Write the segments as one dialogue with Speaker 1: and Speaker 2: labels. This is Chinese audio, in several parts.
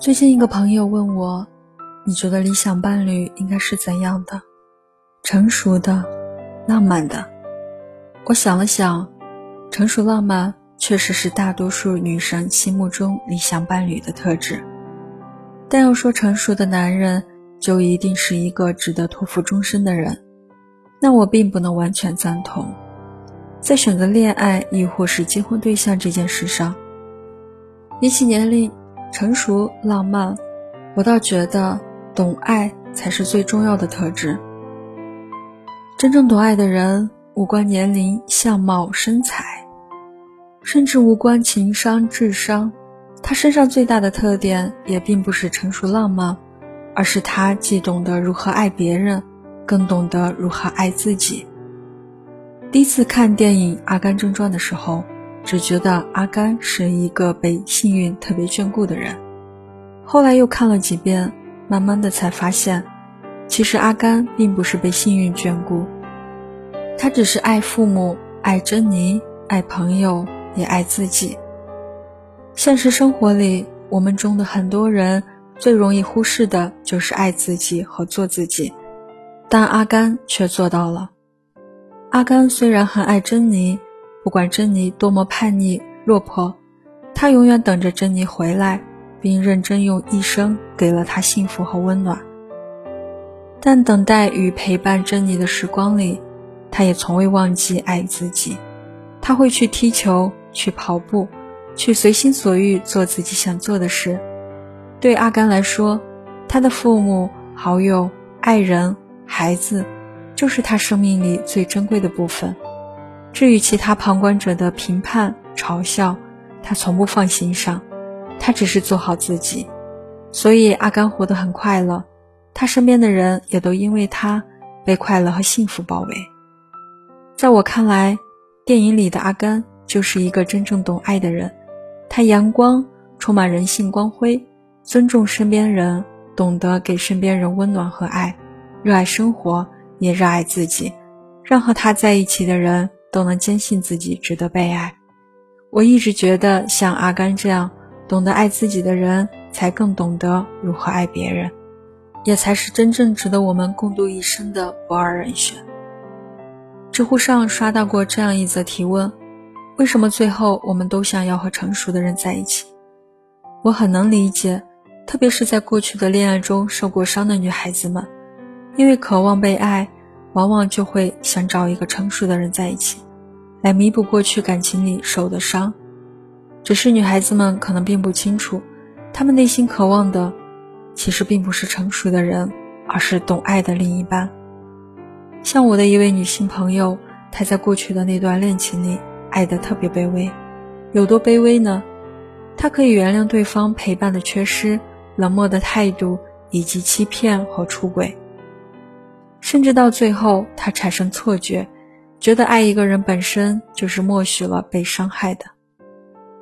Speaker 1: 最近一个朋友问我：“你觉得理想伴侣应该是怎样的？成熟的、浪漫的？”我想了想，成熟浪漫确实是大多数女生心目中理想伴侣的特质。但要说成熟的男人就一定是一个值得托付终身的人，那我并不能完全赞同。在选择恋爱亦或是结婚对象这件事上，比起年龄。成熟浪漫，我倒觉得懂爱才是最重要的特质。真正懂爱的人，无关年龄、相貌、身材，甚至无关情商、智商，他身上最大的特点也并不是成熟浪漫，而是他既懂得如何爱别人，更懂得如何爱自己。第一次看电影《阿甘正传》的时候。只觉得阿甘是一个被幸运特别眷顾的人，后来又看了几遍，慢慢的才发现，其实阿甘并不是被幸运眷顾，他只是爱父母、爱珍妮、爱朋友，也爱自己。现实生活里，我们中的很多人最容易忽视的就是爱自己和做自己，但阿甘却做到了。阿甘虽然很爱珍妮。不管珍妮多么叛逆落魄，他永远等着珍妮回来，并认真用一生给了她幸福和温暖。但等待与陪伴珍妮的时光里，他也从未忘记爱自己。他会去踢球，去跑步，去随心所欲做自己想做的事。对阿甘来说，他的父母、好友、爱人、孩子，就是他生命里最珍贵的部分。至于其他旁观者的评判、嘲笑，他从不放心上，他只是做好自己。所以阿甘活得很快乐，他身边的人也都因为他被快乐和幸福包围。在我看来，电影里的阿甘就是一个真正懂爱的人，他阳光，充满人性光辉，尊重身边人，懂得给身边人温暖和爱，热爱生活，也热爱自己，让和他在一起的人。都能坚信自己值得被爱。我一直觉得，像阿甘这样懂得爱自己的人，才更懂得如何爱别人，也才是真正值得我们共度一生的不二人选。知乎上刷到过这样一则提问：为什么最后我们都想要和成熟的人在一起？我很能理解，特别是在过去的恋爱中受过伤的女孩子们，因为渴望被爱。往往就会想找一个成熟的人在一起，来弥补过去感情里受的伤。只是女孩子们可能并不清楚，她们内心渴望的，其实并不是成熟的人，而是懂爱的另一半。像我的一位女性朋友，她在过去的那段恋情里，爱的特别卑微。有多卑微呢？她可以原谅对方陪伴的缺失、冷漠的态度以及欺骗和出轨。甚至到最后，他产生错觉，觉得爱一个人本身就是默许了被伤害的。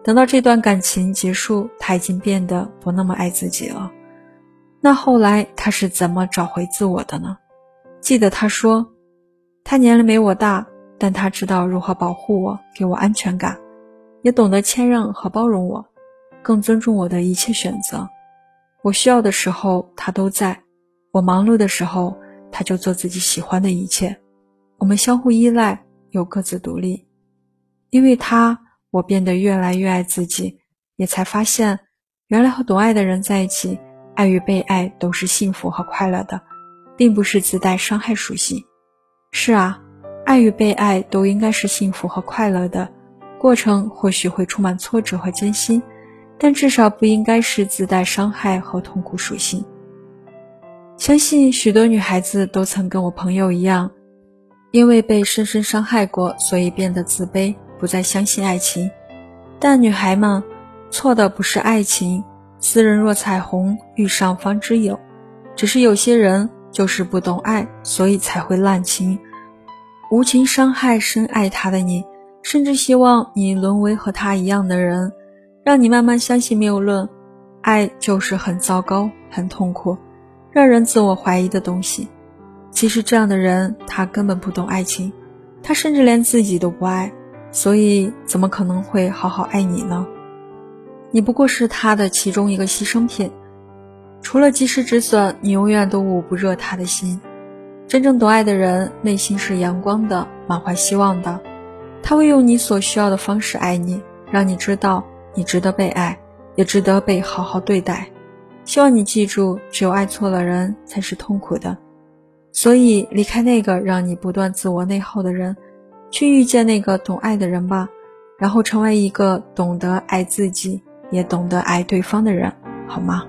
Speaker 1: 等到这段感情结束，他已经变得不那么爱自己了。那后来他是怎么找回自我的呢？记得他说，他年龄没我大，但他知道如何保护我，给我安全感，也懂得谦让和包容我，更尊重我的一切选择。我需要的时候，他都在；我忙碌的时候。他就做自己喜欢的一切，我们相互依赖又各自独立。因为他，我变得越来越爱自己，也才发现，原来和懂爱的人在一起，爱与被爱都是幸福和快乐的，并不是自带伤害属性。是啊，爱与被爱都应该是幸福和快乐的，过程或许会充满挫折和艰辛，但至少不应该是自带伤害和痛苦属性。相信许多女孩子都曾跟我朋友一样，因为被深深伤害过，所以变得自卑，不再相信爱情。但女孩们，错的不是爱情，斯人若彩虹，遇上方知有。只是有些人就是不懂爱，所以才会滥情，无情伤害深爱他的你，甚至希望你沦为和他一样的人，让你慢慢相信谬论，爱就是很糟糕，很痛苦。让人自我怀疑的东西，其实这样的人他根本不懂爱情，他甚至连自己都不爱，所以怎么可能会好好爱你呢？你不过是他的其中一个牺牲品，除了及时止损，你永远都捂不热他的心。真正懂爱的人，内心是阳光的，满怀希望的。他会用你所需要的方式爱你，让你知道你值得被爱，也值得被好好对待。希望你记住，只有爱错了人才是痛苦的。所以，离开那个让你不断自我内耗的人，去遇见那个懂爱的人吧，然后成为一个懂得爱自己，也懂得爱对方的人，好吗？